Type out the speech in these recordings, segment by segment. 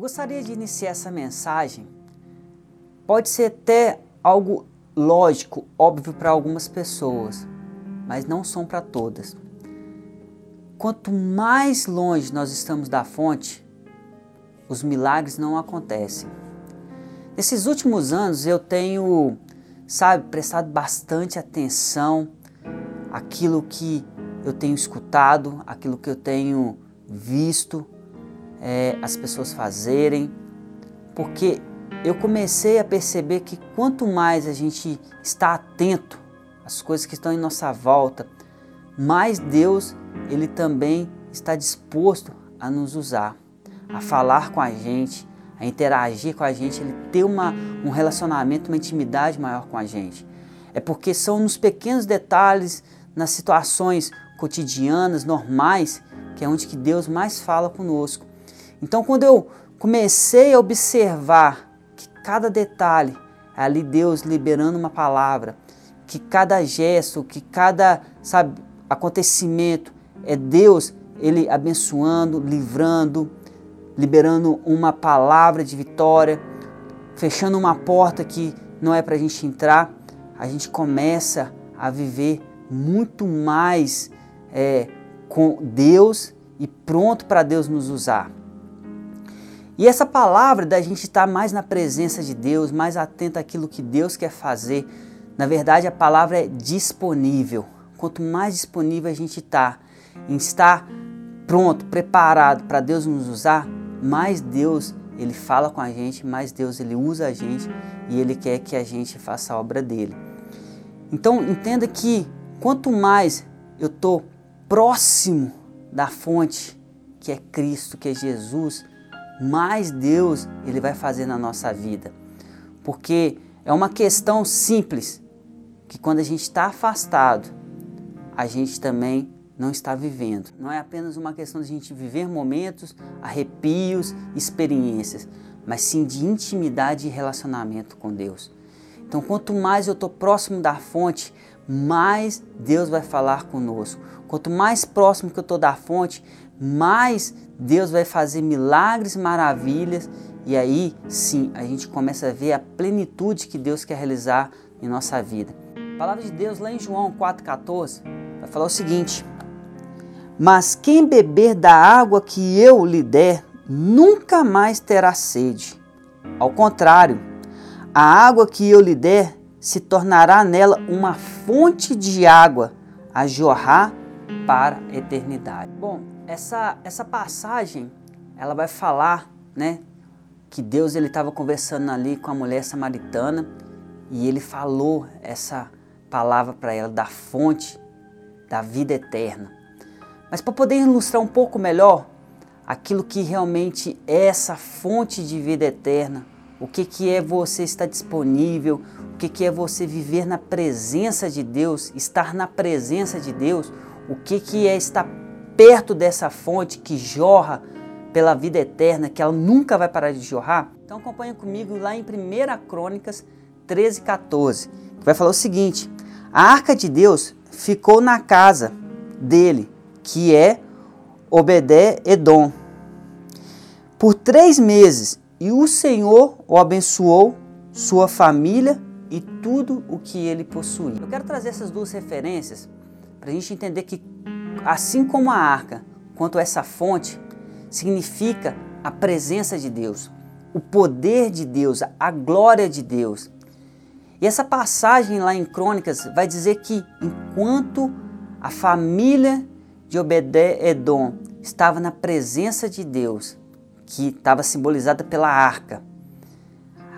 Eu gostaria de iniciar essa mensagem. Pode ser até algo lógico, óbvio para algumas pessoas, mas não são para todas. Quanto mais longe nós estamos da fonte, os milagres não acontecem. Nesses últimos anos eu tenho, sabe, prestado bastante atenção àquilo que eu tenho escutado, aquilo que eu tenho visto é, as pessoas fazerem, porque eu comecei a perceber que quanto mais a gente está atento às coisas que estão em nossa volta, mais Deus ele também está disposto a nos usar, a falar com a gente, a interagir com a gente, ele ter uma, um relacionamento, uma intimidade maior com a gente. É porque são nos pequenos detalhes, nas situações cotidianas, normais, que é onde que Deus mais fala conosco. Então, quando eu comecei a observar que cada detalhe ali Deus liberando uma palavra, que cada gesto, que cada sabe, acontecimento é Deus ele abençoando, livrando, liberando uma palavra de vitória, fechando uma porta que não é para a gente entrar, a gente começa a viver muito mais é, com Deus e pronto para Deus nos usar. E essa palavra da gente estar mais na presença de Deus, mais atento àquilo que Deus quer fazer, na verdade a palavra é disponível. Quanto mais disponível a gente está em estar pronto, preparado para Deus nos usar, mais Deus ele fala com a gente, mais Deus ele usa a gente e ele quer que a gente faça a obra dele. Então entenda que quanto mais eu estou próximo da fonte que é Cristo, que é Jesus, mais Deus ele vai fazer na nossa vida. Porque é uma questão simples que quando a gente está afastado, a gente também não está vivendo. Não é apenas uma questão de a gente viver momentos, arrepios, experiências, mas sim de intimidade e relacionamento com Deus. Então, quanto mais eu estou próximo da fonte, mais Deus vai falar conosco. Quanto mais próximo que eu estou da fonte, mais Deus vai fazer milagres, maravilhas, e aí sim a gente começa a ver a plenitude que Deus quer realizar em nossa vida. A palavra de Deus lá em João 4,14 vai falar o seguinte: Mas quem beber da água que eu lhe der, nunca mais terá sede. Ao contrário, a água que eu lhe der se tornará nela uma fonte de água a jorrar para a eternidade. Bom, essa, essa passagem, ela vai falar, né, que Deus ele estava conversando ali com a mulher samaritana e ele falou essa palavra para ela da fonte da vida eterna. Mas para poder ilustrar um pouco melhor aquilo que realmente é essa fonte de vida eterna, o que, que é você estar disponível, o que, que é você viver na presença de Deus, estar na presença de Deus, o que, que é estar perto dessa fonte que jorra pela vida eterna, que ela nunca vai parar de jorrar? Então acompanha comigo lá em 1 Crônicas 13, 14, que vai falar o seguinte: A arca de Deus ficou na casa dele, que é Obedé Edom, por três meses, e o Senhor o abençoou, sua família e tudo o que ele possuía. Eu quero trazer essas duas referências para a gente entender que assim como a arca, quanto essa fonte, significa a presença de Deus, o poder de Deus, a glória de Deus. E essa passagem lá em Crônicas vai dizer que enquanto a família de Obedé-Edom estava na presença de Deus, que estava simbolizada pela arca,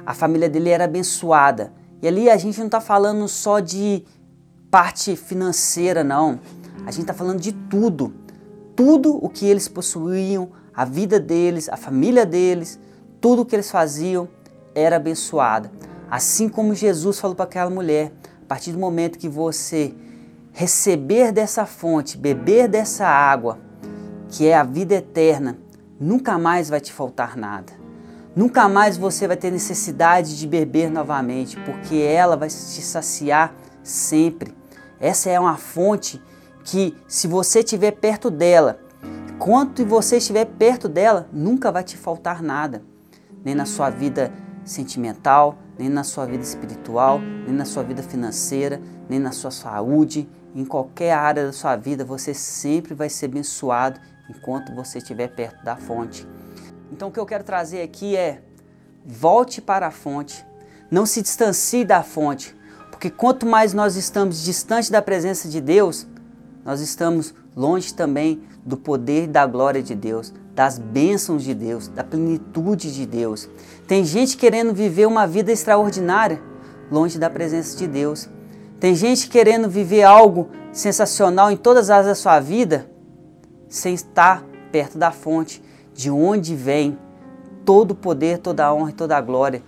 a família dele era abençoada. E ali a gente não está falando só de parte financeira, não. A gente está falando de tudo. Tudo o que eles possuíam, a vida deles, a família deles, tudo o que eles faziam era abençoada. Assim como Jesus falou para aquela mulher, a partir do momento que você receber dessa fonte, beber dessa água, que é a vida eterna, nunca mais vai te faltar nada. Nunca mais você vai ter necessidade de beber novamente, porque ela vai te saciar sempre. Essa é uma fonte que, se você estiver perto dela, enquanto você estiver perto dela, nunca vai te faltar nada, nem na sua vida sentimental, nem na sua vida espiritual, nem na sua vida financeira, nem na sua saúde, em qualquer área da sua vida, você sempre vai ser abençoado enquanto você estiver perto da fonte. Então o que eu quero trazer aqui é volte para a fonte, não se distancie da fonte, porque quanto mais nós estamos distante da presença de Deus, nós estamos longe também do poder e da glória de Deus, das bênçãos de Deus, da plenitude de Deus. Tem gente querendo viver uma vida extraordinária longe da presença de Deus. Tem gente querendo viver algo sensacional em todas as áreas da sua vida sem estar perto da fonte, de onde vem todo o poder, toda a honra e toda a glória.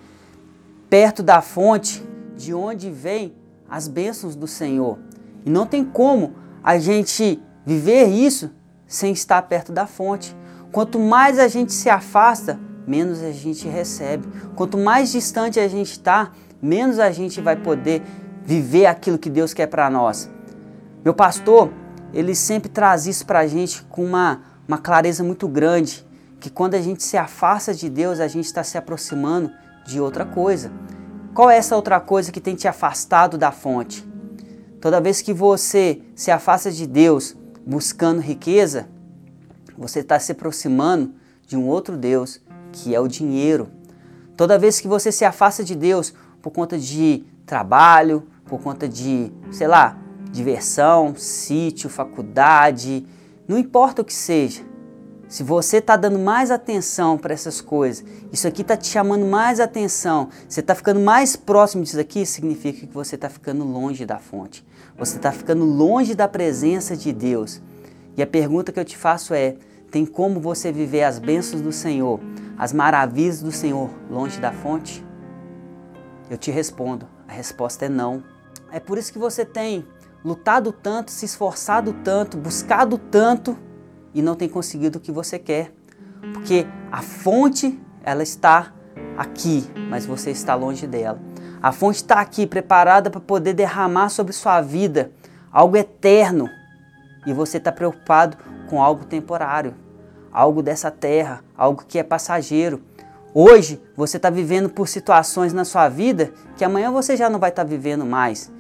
Perto da fonte, de onde vem as bênçãos do Senhor. E não tem como a gente viver isso sem estar perto da fonte. Quanto mais a gente se afasta, menos a gente recebe. Quanto mais distante a gente está, menos a gente vai poder viver aquilo que Deus quer para nós. Meu pastor, ele sempre traz isso para a gente com uma, uma clareza muito grande, que quando a gente se afasta de Deus, a gente está se aproximando de outra coisa. Qual é essa outra coisa que tem te afastado da fonte? Toda vez que você se afasta de Deus buscando riqueza, você está se aproximando de um outro Deus, que é o dinheiro. Toda vez que você se afasta de Deus por conta de trabalho, por conta de, sei lá, diversão, sítio, faculdade, não importa o que seja. Se você está dando mais atenção para essas coisas, isso aqui está te chamando mais atenção, você está ficando mais próximo disso aqui, significa que você está ficando longe da fonte. Você está ficando longe da presença de Deus. E a pergunta que eu te faço é: tem como você viver as bênçãos do Senhor, as maravilhas do Senhor, longe da fonte? Eu te respondo: a resposta é não. É por isso que você tem lutado tanto, se esforçado tanto, buscado tanto e não tem conseguido o que você quer. Porque a fonte, ela está aqui, mas você está longe dela. A fonte está aqui, preparada para poder derramar sobre sua vida algo eterno. E você está preocupado com algo temporário, algo dessa terra, algo que é passageiro. Hoje você está vivendo por situações na sua vida que amanhã você já não vai estar tá vivendo mais.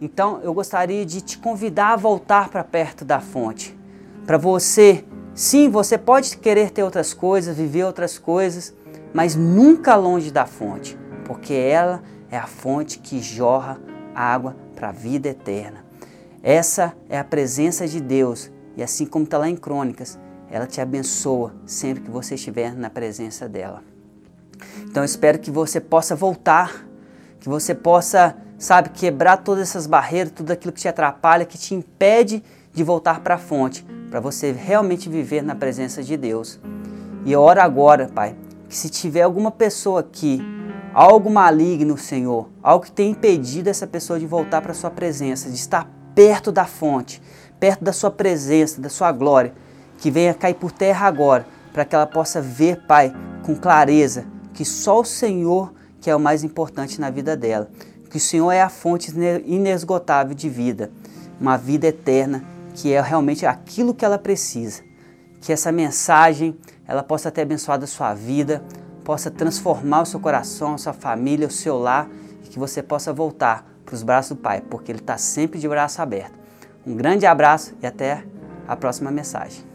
Então eu gostaria de te convidar a voltar para perto da fonte. Para você, sim, você pode querer ter outras coisas, viver outras coisas, mas nunca longe da fonte, porque ela é a fonte que jorra água para a vida eterna. Essa é a presença de Deus, e assim como está lá em Crônicas, ela te abençoa sempre que você estiver na presença dela. Então espero que você possa voltar, que você possa sabe, quebrar todas essas barreiras, tudo aquilo que te atrapalha, que te impede de voltar para a fonte, para você realmente viver na presença de Deus. E oro agora, Pai, que se tiver alguma pessoa aqui, algo maligno, Senhor, algo que tenha impedido essa pessoa de voltar para a sua presença, de estar perto da fonte, perto da sua presença, da sua glória, que venha cair por terra agora, para que ela possa ver, Pai, com clareza, que só o Senhor que é o mais importante na vida dela que o Senhor é a fonte inesgotável de vida, uma vida eterna, que é realmente aquilo que ela precisa. Que essa mensagem ela possa ter abençoado a sua vida, possa transformar o seu coração, a sua família, o seu lar e que você possa voltar para os braços do Pai, porque Ele está sempre de braço aberto. Um grande abraço e até a próxima mensagem.